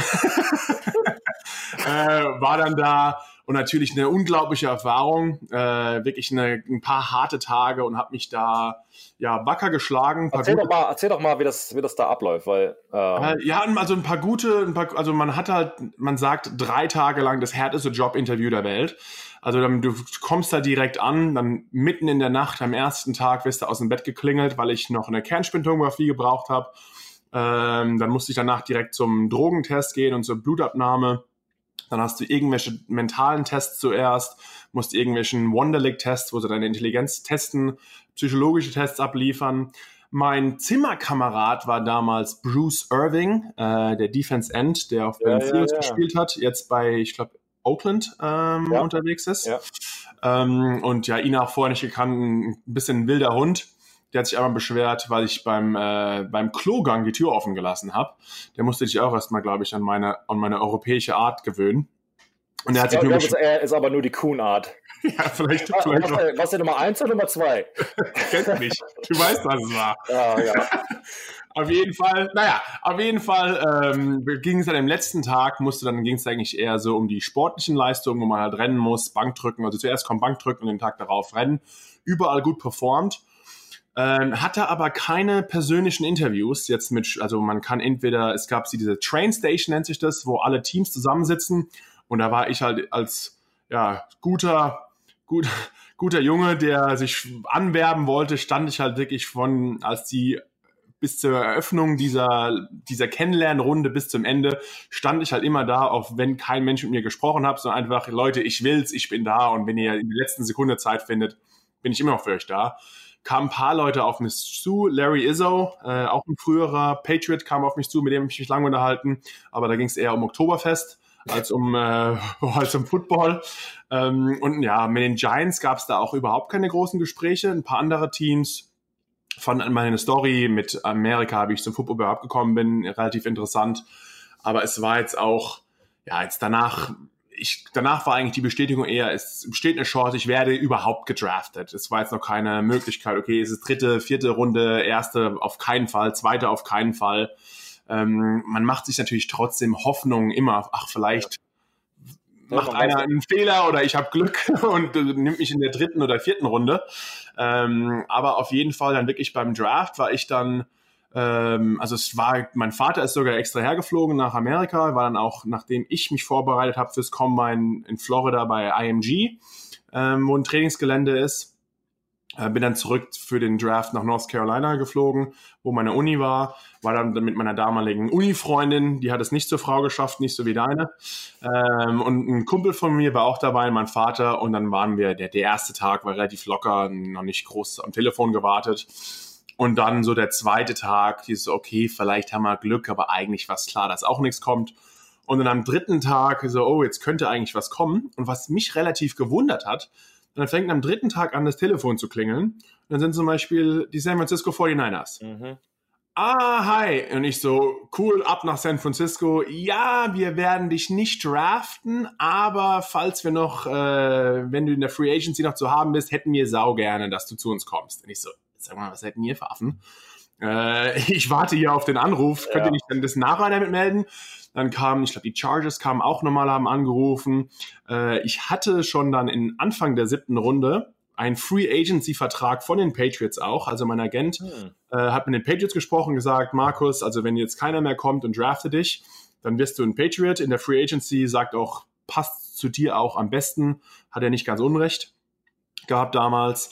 äh, war dann da und natürlich eine unglaubliche Erfahrung, äh, wirklich eine, ein paar harte Tage und habe mich da ja wacker geschlagen. Erzähl doch, mal, erzähl doch mal, wie das, wie das da abläuft, weil ähm äh, ja, also ein paar gute, ein paar, also man hat halt, man sagt drei Tage lang das härteste Jobinterview der Welt. Also dann, du kommst da direkt an, dann mitten in der Nacht am ersten Tag wirst du aus dem Bett geklingelt, weil ich noch eine Kernspintomographie gebraucht habe. Ähm, dann musste ich danach direkt zum Drogentest gehen und zur Blutabnahme. Dann hast du irgendwelche mentalen Tests zuerst, musst irgendwelchen Wonderlick-Tests, wo sie deine Intelligenz testen, psychologische Tests abliefern. Mein Zimmerkamerad war damals Bruce Irving, äh, der Defense End, der auf Ben ja, ja, ja. gespielt hat, jetzt bei, ich glaube, Oakland ähm, unterwegs ist. Ähm, und ja, ihn auch vorher nicht gekannt, ein bisschen ein wilder Hund. Der hat sich einmal beschwert, weil ich beim, äh, beim Klogang die Tür offen gelassen habe. Der musste sich auch erstmal, glaube ich, an meine, an meine europäische Art gewöhnen. Und er hat sich nur ist, er ist aber nur die Kuhn-Art. ja, vielleicht. Was, vielleicht was, was der Nummer 1 oder Nummer 2? Kennst du nicht. Du weißt, was es war. Ja, ja. auf jeden Fall, naja, auf jeden Fall ähm, ging es dann im letzten Tag, musste dann ging es eigentlich eher so um die sportlichen Leistungen, wo man halt rennen muss, Bankdrücken. Also zuerst kommt Bankdrücken und den Tag darauf rennen. Überall gut performt. Ähm, hatte aber keine persönlichen Interviews jetzt mit, also man kann entweder, es gab sie diese Train Station nennt sich das, wo alle Teams zusammensitzen. Und da war ich halt als ja guter gut, guter Junge, der sich anwerben wollte, stand ich halt wirklich von, als die bis zur Eröffnung dieser, dieser Kennenlernrunde bis zum Ende stand ich halt immer da, auch wenn kein Mensch mit mir gesprochen hat, sondern einfach, Leute, ich will's, ich bin da. Und wenn ihr in der letzten Sekunde Zeit findet, bin ich immer noch für euch da kamen ein paar Leute auf mich zu. Larry Izzo, äh, auch ein früherer Patriot, kam auf mich zu, mit dem ich mich lange unterhalten. Aber da ging es eher um Oktoberfest als um, äh, als um Football. Ähm, und ja, mit den Giants gab es da auch überhaupt keine großen Gespräche. Ein paar andere Teams fanden meine Story mit Amerika, wie ich zum Football überhaupt gekommen bin, relativ interessant. Aber es war jetzt auch, ja, jetzt danach ich, danach war eigentlich die Bestätigung eher, es besteht eine Chance, ich werde überhaupt gedraftet. Es war jetzt noch keine Möglichkeit, okay, es ist dritte, vierte Runde, erste auf keinen Fall, zweite auf keinen Fall. Ähm, man macht sich natürlich trotzdem Hoffnung immer, ach, vielleicht ja. macht ja, einer einen Fehler oder ich habe Glück und äh, nimmt mich in der dritten oder vierten Runde. Ähm, aber auf jeden Fall dann wirklich beim Draft war ich dann ähm, also es war, mein Vater ist sogar extra hergeflogen nach Amerika, war dann auch, nachdem ich mich vorbereitet habe fürs Combine in Florida bei IMG, ähm, wo ein Trainingsgelände ist. Äh, bin dann zurück für den Draft nach North Carolina geflogen, wo meine Uni war. War dann mit meiner damaligen Uni-Freundin, die hat es nicht zur Frau geschafft, nicht so wie deine. Ähm, und ein Kumpel von mir war auch dabei, mein Vater. Und dann waren wir, der, der erste Tag war relativ locker, noch nicht groß am Telefon gewartet. Und dann so der zweite Tag, dieses, okay, vielleicht haben wir Glück, aber eigentlich war es klar, dass auch nichts kommt. Und dann am dritten Tag so, oh, jetzt könnte eigentlich was kommen. Und was mich relativ gewundert hat, dann fängt am dritten Tag an, das Telefon zu klingeln. Und dann sind zum Beispiel die San Francisco 49ers. Mhm. Ah, hi. Und ich so, cool, ab nach San Francisco. Ja, wir werden dich nicht draften, aber falls wir noch, äh, wenn du in der Free Agency noch zu haben bist, hätten wir sau gerne, dass du zu uns kommst. Und ich so, sag mal, was hätten ihr für Affen? Äh, ich warte hier auf den Anruf, könnt ihr nicht dann das nachher damit melden? Dann kam, ich glaube, die Chargers kamen auch nochmal, haben angerufen. Äh, ich hatte schon dann in Anfang der siebten Runde einen Free Agency Vertrag von den Patriots auch. Also mein Agent hm. äh, hat mit den Patriots gesprochen, gesagt, Markus, also wenn jetzt keiner mehr kommt und draftet dich, dann wirst du ein Patriot. In der Free Agency sagt auch, passt zu dir auch am besten. Hat er nicht ganz unrecht gehabt damals.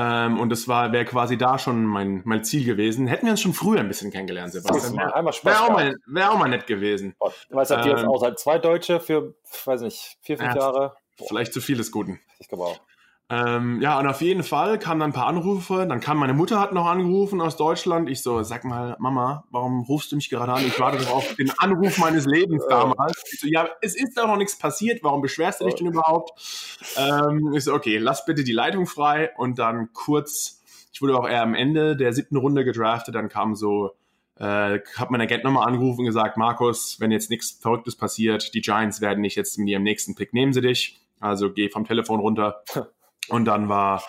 Ähm, und das war, wäre quasi da schon mein, mein Ziel gewesen. Hätten wir uns schon früher ein bisschen kennengelernt, Sebastian. Wäre wär auch, mal, wär auch mal nett gewesen. Du weißt, habt ihr jetzt ähm, auch seit zwei Deutsche für, weiß nicht, vier, fünf ja, Jahre? Boah. Vielleicht zu viel des Guten. Ich glaube auch. Ähm, ja, und auf jeden Fall kamen dann ein paar Anrufe. Dann kam meine Mutter, hat noch angerufen aus Deutschland. Ich so, sag mal, Mama, warum rufst du mich gerade an? Ich warte doch auf den Anruf meines Lebens damals. Ich so, ja, es ist doch noch nichts passiert. Warum beschwerst du dich denn überhaupt? Ähm, ich so, okay, lass bitte die Leitung frei. Und dann kurz, ich wurde auch eher am Ende der siebten Runde gedraftet. Dann kam so, äh, hat mein Agent nochmal angerufen und gesagt, Markus, wenn jetzt nichts Verrücktes passiert, die Giants werden dich jetzt mit ihrem nächsten Pick nehmen sie dich Also geh vom Telefon runter. Und dann war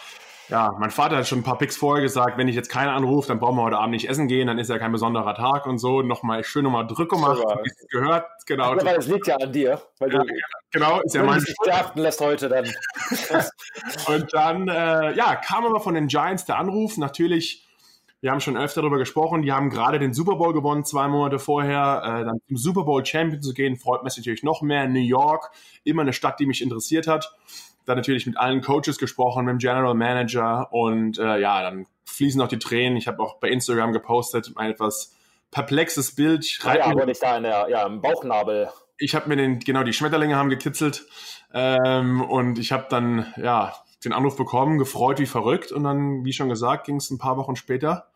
ja, mein Vater hat schon ein paar Picks vorher gesagt, wenn ich jetzt keinen anrufe, dann brauchen wir heute Abend nicht essen gehen, dann ist ja kein besonderer Tag und so. Nochmal schön nochmal Druck gemacht, wie es gehört. Genau. Aber das liegt ja an dir. Weil ja, du genau, ist ja mein Starten lässt heute dann. und dann, äh, ja, kam aber von den Giants der Anruf. Natürlich, wir haben schon öfter darüber gesprochen, die haben gerade den Super Bowl gewonnen, zwei Monate vorher. Äh, dann zum Super Bowl Champion zu gehen, freut mich natürlich noch mehr. New York, immer eine Stadt, die mich interessiert hat dann natürlich mit allen Coaches gesprochen, mit dem General Manager und äh, ja, dann fließen auch die Tränen. Ich habe auch bei Instagram gepostet, ein etwas perplexes Bild. Ja, aber nicht da in der, ja, im Bauchnabel. Ich habe mir den, genau, die Schmetterlinge haben gekitzelt ähm, und ich habe dann, ja, den Anruf bekommen, gefreut wie verrückt und dann, wie schon gesagt, ging es ein paar Wochen später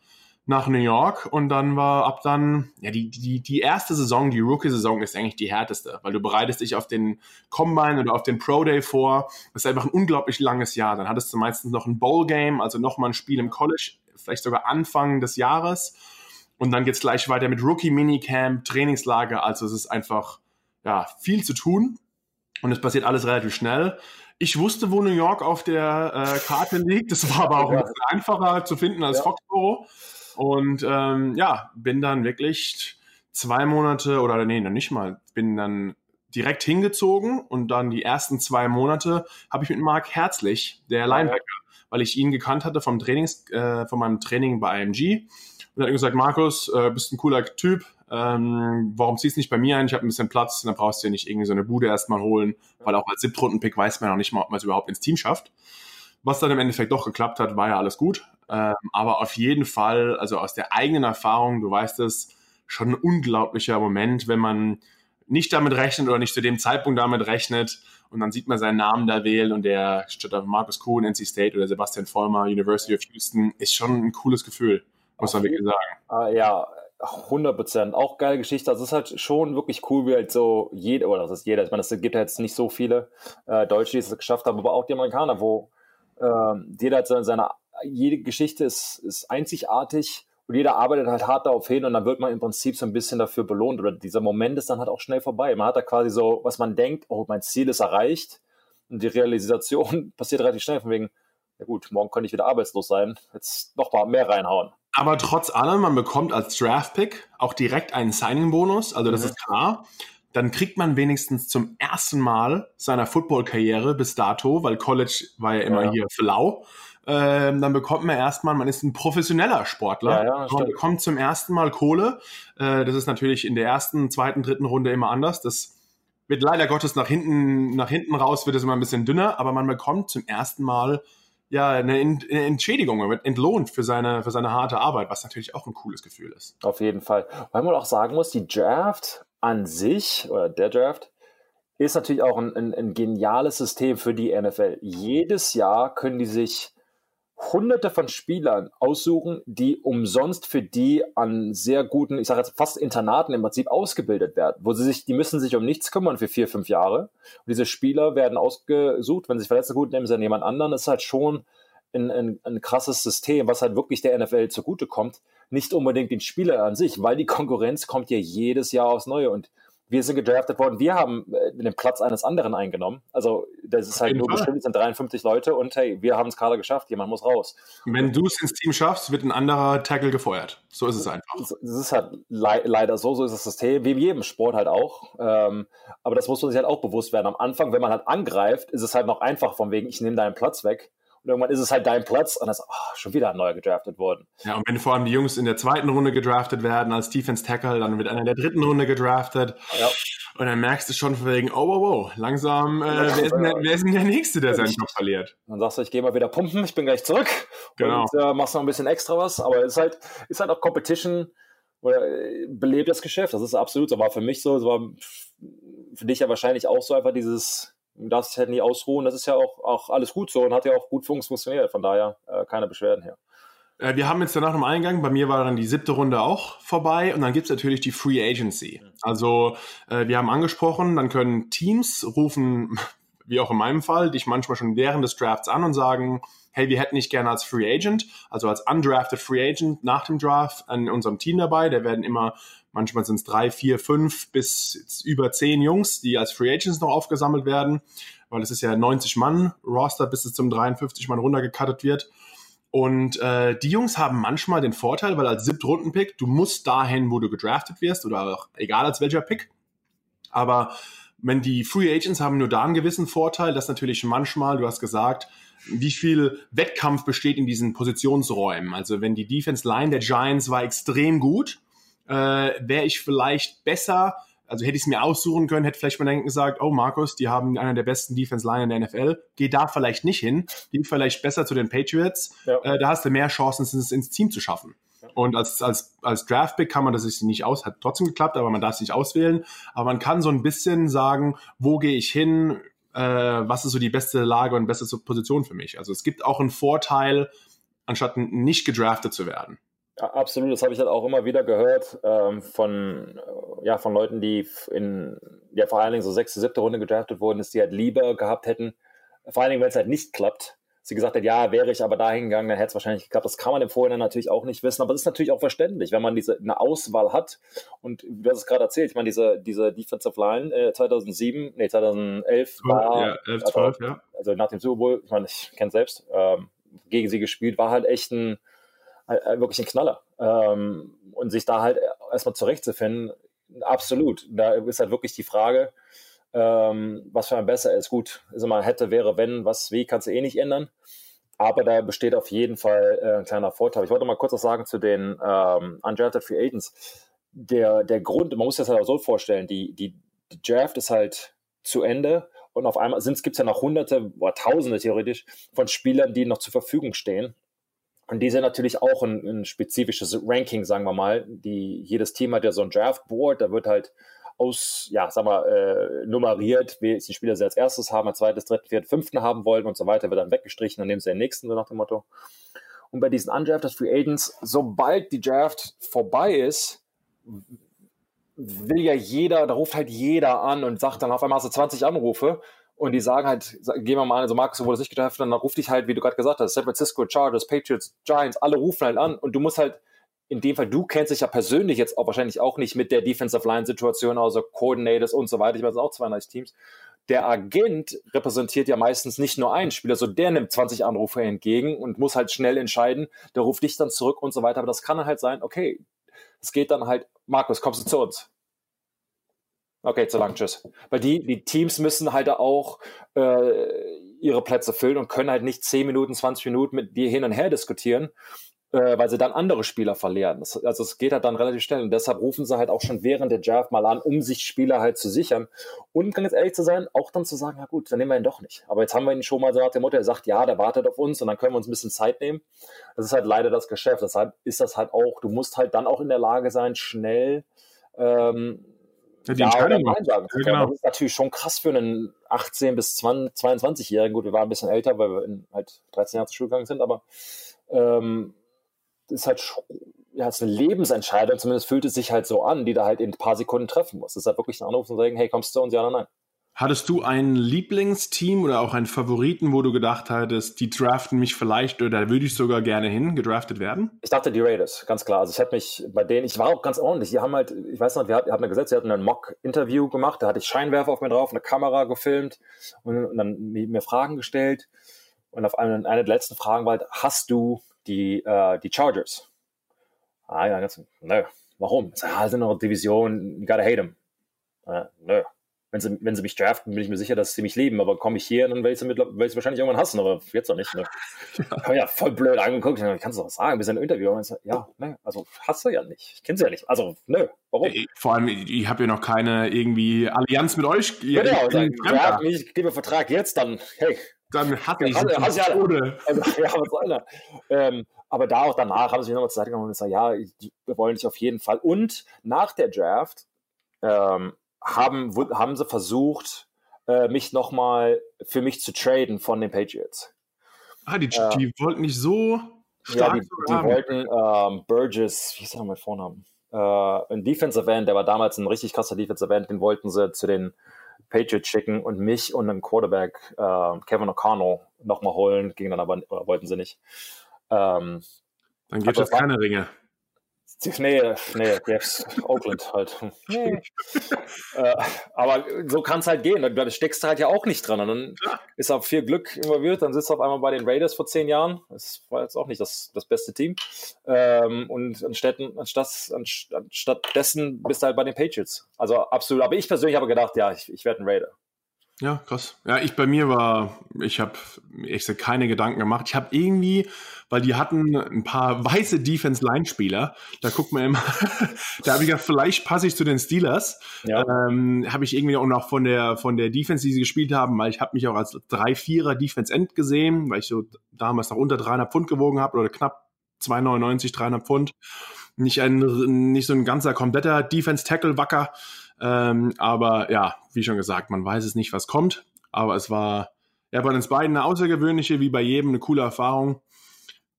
nach New York und dann war ab dann, ja, die, die, die erste Saison, die Rookie-Saison ist eigentlich die härteste, weil du bereitest dich auf den Combine oder auf den Pro Day vor. Das ist einfach ein unglaublich langes Jahr. Dann hattest du meistens noch ein Bowl-Game, also nochmal ein Spiel im College, vielleicht sogar Anfang des Jahres. Und dann geht's gleich weiter mit Rookie-Minicamp, Trainingslager. Also es ist einfach, ja, viel zu tun. Und es passiert alles relativ schnell. Ich wusste, wo New York auf der äh, Karte liegt. Das war aber auch ein bisschen einfacher zu finden als ja. Foxborough. Und ähm, ja, bin dann wirklich zwei Monate oder nee, noch nicht mal, bin dann direkt hingezogen und dann die ersten zwei Monate habe ich mit Mark Herzlich, der Linebacker, weil ich ihn gekannt hatte vom Trainings, äh, von meinem Training bei IMG. Und er hat gesagt, Markus, äh, bist ein cooler Typ, ähm, warum ziehst du nicht bei mir ein? Ich habe ein bisschen Platz, dann brauchst du ja nicht irgendwie so eine Bude erstmal holen, weil auch als Siebtrunden-Pick weiß man noch nicht mal, ob man es überhaupt ins Team schafft. Was dann im Endeffekt doch geklappt hat, war ja alles gut. Ähm, aber auf jeden Fall, also aus der eigenen Erfahrung, du weißt es, schon ein unglaublicher Moment, wenn man nicht damit rechnet oder nicht zu dem Zeitpunkt damit rechnet und dann sieht man seinen Namen da wählen und der statt auf Marcus Kuhn, NC State oder Sebastian Vollmer, University of Houston, ist schon ein cooles Gefühl, muss man wirklich sagen. Uh, ja, 100 Prozent. Auch geile Geschichte. Also es ist halt schon wirklich cool, wie halt so jeder, oder das ist jeder, ich meine, es gibt ja jetzt nicht so viele äh, Deutsche, die es geschafft haben, aber auch die Amerikaner, wo ähm, jeder hat seine, seine, jede Geschichte ist, ist einzigartig und jeder arbeitet halt hart darauf hin und dann wird man im Prinzip so ein bisschen dafür belohnt oder dieser Moment ist dann halt auch schnell vorbei. Man hat da quasi so, was man denkt, oh, mein Ziel ist erreicht und die Realisation passiert relativ schnell von wegen, ja gut, morgen könnte ich wieder arbeitslos sein, jetzt noch mal mehr reinhauen. Aber trotz allem, man bekommt als Draft-Pick auch direkt einen Signing-Bonus, also das mhm. ist klar dann kriegt man wenigstens zum ersten Mal seiner Football-Karriere bis dato, weil College war ja immer ja. hier flau, ähm, dann bekommt man erstmal, man ist ein professioneller Sportler, ja, ja, man bekommt zum ersten Mal Kohle. Äh, das ist natürlich in der ersten, zweiten, dritten Runde immer anders. Das wird leider Gottes nach hinten, nach hinten raus wird es immer ein bisschen dünner, aber man bekommt zum ersten Mal ja eine, eine Entschädigung, man wird entlohnt für seine, für seine harte Arbeit, was natürlich auch ein cooles Gefühl ist. Auf jeden Fall. Weil man auch sagen muss, die Draft an sich oder der Draft ist natürlich auch ein, ein, ein, geniales System für die NFL. Jedes Jahr können die sich hunderte von Spielern aussuchen, die umsonst für die an sehr guten, ich sage jetzt fast Internaten im Prinzip ausgebildet werden, wo sie sich, die müssen sich um nichts kümmern für vier, fünf Jahre. Und diese Spieler werden ausgesucht, wenn sie sich verletzen, gut, nehmen sie dann jemand anderen. Das ist halt schon ein, ein, ein krasses System, was halt wirklich der NFL zugutekommt. Nicht unbedingt den Spieler an sich, weil die Konkurrenz kommt ja jedes Jahr aufs Neue und wir sind gedraftet worden, wir haben äh, den Platz eines anderen eingenommen. Also das ist halt nur Fall. bestimmt, sind 53 Leute und hey, wir haben es gerade geschafft, jemand muss raus. Wenn du es ins Team schaffst, wird ein anderer Tackle gefeuert. So ist es einfach. Das ist halt le leider so, so ist das System, wie in jedem Sport halt auch. Ähm, aber das muss man sich halt auch bewusst werden. Am Anfang, wenn man halt angreift, ist es halt noch einfach von wegen, ich nehme deinen Platz weg. Und irgendwann ist es halt dein Platz und dann ist oh, schon wieder ein neuer gedraftet worden. Ja, und wenn vor allem die Jungs in der zweiten Runde gedraftet werden als Defense Tackle, dann wird einer in der dritten Runde gedraftet. Ja. Und dann merkst du schon von wegen, oh, wow, wow, langsam, äh, wer, ist der, wer, ist denn der, Nächste, der seinen Job verliert? Dann sagst du, ich gehe mal wieder pumpen, ich bin gleich zurück genau. und äh, machst noch ein bisschen extra was. Aber es ist halt, ist halt auch Competition oder äh, belebt das Geschäft. Das ist absolut so. War für mich so, es war für dich ja wahrscheinlich auch so einfach dieses, du darfst dich halt nie ausruhen. Das ist ja auch, auch alles gut so und hat ja auch gut funktioniert. Von daher äh, keine Beschwerden hier. Äh, wir haben jetzt danach im Eingang, bei mir war dann die siebte Runde auch vorbei und dann gibt es natürlich die Free Agency. Also äh, wir haben angesprochen, dann können Teams rufen, wie auch in meinem Fall, dich manchmal schon während des Drafts an und sagen, hey, wir hätten dich gerne als Free Agent, also als undrafted Free Agent nach dem Draft an unserem Team dabei. Da werden immer Manchmal sind es drei, vier, fünf bis über zehn Jungs, die als Free Agents noch aufgesammelt werden, weil es ist ja 90 Mann Roster, bis es zum 53 Mann runtergecuttet wird. Und äh, die Jungs haben manchmal den Vorteil, weil als Siebtrunden-Pick, du musst dahin, wo du gedraftet wirst, oder auch egal als welcher Pick. Aber wenn die Free Agents haben nur da einen gewissen Vorteil, dass natürlich manchmal, du hast gesagt, wie viel Wettkampf besteht in diesen Positionsräumen. Also wenn die Defense Line der Giants war extrem gut, äh, wäre ich vielleicht besser, also hätte ich es mir aussuchen können, hätte vielleicht mal dann gesagt, oh Markus, die haben einer der besten Defense Line in der NFL, geh da vielleicht nicht hin, geh vielleicht besser zu den Patriots, ja. äh, da hast du mehr Chancen, es ins Team zu schaffen. Und als, als, als Draftpick kann man das sich nicht aus, hat trotzdem geklappt, aber man darf sich auswählen. Aber man kann so ein bisschen sagen, wo gehe ich hin, äh, was ist so die beste Lage und beste Position für mich. Also es gibt auch einen Vorteil, anstatt nicht gedraftet zu werden. Absolut, das habe ich halt auch immer wieder gehört ähm, von, äh, ja, von Leuten, die in ja, vor allen Dingen so sechste, siebte Runde gedraftet wurden, dass die halt lieber gehabt hätten, vor allen Dingen, wenn es halt nicht klappt, sie gesagt hat, ja, wäre ich aber dahin gegangen, dann hätte es wahrscheinlich geklappt. Das kann man im Vorhinein natürlich auch nicht wissen, aber es ist natürlich auch verständlich, wenn man diese eine Auswahl hat. Und du hast es gerade erzählt, ich meine, diese, diese Defensive Line äh, 2007, nee, 2011 war, ja, 11, 12, also, ja. also nach dem Super Bowl, ich meine, ich kenne selbst, ähm, gegen sie gespielt, war halt echt ein, äh, wirklich ein Knaller. Ähm, und sich da halt erstmal zurechtzufinden, absolut. Da ist halt wirklich die Frage, ähm, was für ein besser ist. Gut, ist immer hätte, wäre, wenn, was, wie, kannst du eh nicht ändern. Aber da besteht auf jeden Fall äh, ein kleiner Vorteil. Ich wollte mal kurz was sagen zu den ähm, Undrafted Free Agents. Der, der Grund, man muss sich das halt auch so vorstellen, die, die, die Draft ist halt zu Ende und auf einmal gibt es ja noch hunderte oder tausende theoretisch von Spielern, die noch zur Verfügung stehen. Und die sind natürlich auch ein, ein spezifisches Ranking, sagen wir mal. Die, jedes Team hat ja so ein Draftboard, da wird halt aus, ja, sag mal, äh, nummeriert, die Spieler sie als erstes haben, als zweites, dritten, vierten, fünften haben wollen und so weiter, wird dann weggestrichen, dann nehmen sie den nächsten, so nach dem Motto. Und bei diesen Undrafted Free Agents, sobald die Draft vorbei ist, will ja jeder, da ruft halt jeder an und sagt dann auf einmal hast du 20 Anrufe und die sagen halt, gehen wir mal an, also Markus, du wurdest nicht gedraftet, dann ruft dich halt, wie du gerade gesagt hast, San Francisco, Chargers, Patriots, Giants, alle rufen halt an und du musst halt in dem Fall, du kennst dich ja persönlich jetzt auch wahrscheinlich auch nicht mit der Defensive Line Situation, also Coordinators und so weiter. Ich weiß auch 32 Teams. Der Agent repräsentiert ja meistens nicht nur einen Spieler, so der nimmt 20 Anrufe entgegen und muss halt schnell entscheiden. Der ruft dich dann zurück und so weiter. Aber das kann halt sein, okay, es geht dann halt, Markus, kommst du zu uns? Okay, zu lang, tschüss. Weil die, die Teams müssen halt auch äh, ihre Plätze füllen und können halt nicht 10 Minuten, 20 Minuten mit dir hin und her diskutieren äh, weil sie dann andere Spieler verlieren. Das, also es geht halt dann relativ schnell und deshalb rufen sie halt auch schon während der Draft mal an, um sich Spieler halt zu sichern. Und jetzt ehrlich zu sein, auch dann zu sagen, na gut, dann nehmen wir ihn doch nicht. Aber jetzt haben wir ihn schon mal so nach dem Motto, er sagt, ja, der wartet auf uns und dann können wir uns ein bisschen Zeit nehmen. Das ist halt leider das Geschäft. Deshalb ist das halt auch, du musst halt dann auch in der Lage sein, schnell ähm, die ja, Entscheidung Nein sagen zu können. Ja, genau. Das ist natürlich schon krass für einen 18- bis 22-Jährigen. Gut, wir waren ein bisschen älter, weil wir in halt 13 Jahre zur Schule gegangen sind, aber ähm, ist halt ja, ist eine Lebensentscheidung, zumindest fühlt es sich halt so an, die da halt in ein paar Sekunden treffen muss. Das ist halt wirklich ein Anruf und sagen, hey, kommst du uns, ja oder nein? Hattest du ein Lieblingsteam oder auch einen Favoriten, wo du gedacht hattest, die draften mich vielleicht oder da würde ich sogar gerne hin, gedraftet werden? Ich dachte die Raiders, ganz klar. Also ich habe mich bei denen, ich war auch ganz ordentlich. Die haben halt, ich weiß noch, wir hatten eine gesetzt, wir hatten ein Mock-Interview gemacht, da hatte ich Scheinwerfer auf mir drauf, eine Kamera gefilmt und, und dann mir Fragen gestellt. Und auf eine, eine der letzten Fragen war halt, hast du die, äh, die Chargers. Ah ja, ganz, nö. Warum? Ah, sind noch Division, you gotta hate them. Äh, nö. Wenn sie, wenn sie mich draften, bin ich mir sicher, dass sie mich lieben. Aber komme ich hier, dann werde ich, sie mit, werde ich sie wahrscheinlich irgendwann hassen. Aber jetzt noch nicht. Ne? Ja. ja, voll blöd angeguckt. Kannst du was sagen? Wir sind ein Interview. Und so, ja, ne, also hast du ja nicht. Ich kenne sie ja nicht. Also, nö, warum? Vor allem, ich habe ja noch keine irgendwie Allianz mit euch. Genau, sagen, ja, ich gebe Vertrag jetzt, dann, hey, dann hatte ich es. Hast ja, ohne. Also, ja, was soll ähm, aber da auch danach haben sie mich nochmal zur Seite genommen und gesagt, ja, wir wollen dich auf jeden Fall. Und nach der Draft ähm, haben, haben sie versucht, äh, mich nochmal für mich zu traden von den Patriots. Ah, die, äh, die wollten nicht so stark Ja, die, die wollten ähm, Burgess, wie ist der mein Vornamen? Äh, ein Defensive End, der war damals ein richtig krasser Defensive End, den wollten sie zu den Patriots schicken und mich und einen Quarterback, äh, Kevin O'Connell, nochmal holen, ging dann aber, wollten sie nicht. Ähm, dann gibt es keine Ringe. Nee, nee, jetzt Oakland halt. Nee. äh, aber so kann es halt gehen. Da steckst du halt ja auch nicht dran. Und dann ja. ist auch viel Glück involviert. Dann sitzt du auf einmal bei den Raiders vor zehn Jahren. Das war jetzt auch nicht das, das beste Team. Ähm, und anstatt, anstatt, anstatt dessen bist du halt bei den Patriots. Also absolut. Aber ich persönlich habe gedacht, ja, ich, ich werde ein Raider. Ja, krass. Ja, ich bei mir war, ich habe echt keine Gedanken gemacht. Ich habe irgendwie, weil die hatten ein paar weiße Defense-Line-Spieler, da guckt man immer, da habe ich gedacht, vielleicht passe ich zu den Steelers. Ja. Ähm, habe ich irgendwie auch noch von der, von der Defense, die sie gespielt haben, weil ich habe mich auch als 3-4er Defense-End gesehen, weil ich so damals noch unter 300 Pfund gewogen habe oder knapp 2,99, 300 Pfund. Nicht ein, nicht so ein ganzer kompletter Defense-Tackle-Wacker. Ähm, aber ja, wie schon gesagt, man weiß es nicht, was kommt. Aber es war ja bei uns beiden eine außergewöhnliche, wie bei jedem, eine coole Erfahrung.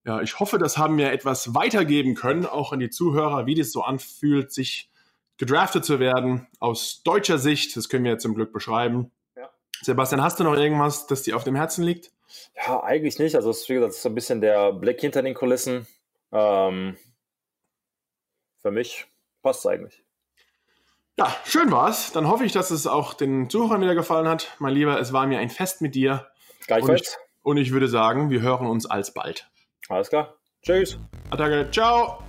Ja, ich hoffe, das haben wir etwas weitergeben können, auch an die Zuhörer, wie das so anfühlt, sich gedraftet zu werden. Aus deutscher Sicht, das können wir jetzt zum Glück beschreiben. Ja. Sebastian, hast du noch irgendwas, das dir auf dem Herzen liegt? Ja, eigentlich nicht. Also, wie gesagt, das ist so ein bisschen der Blick hinter den Kulissen. Ähm, für mich passt es eigentlich. Ja, schön war's. Dann hoffe ich, dass es auch den Zuhörern wieder gefallen hat. Mein Lieber, es war mir ein Fest mit dir. Gleichfalls. Und ich, und ich würde sagen, wir hören uns alsbald. Alles klar. Tschüss. Attacke. Ciao.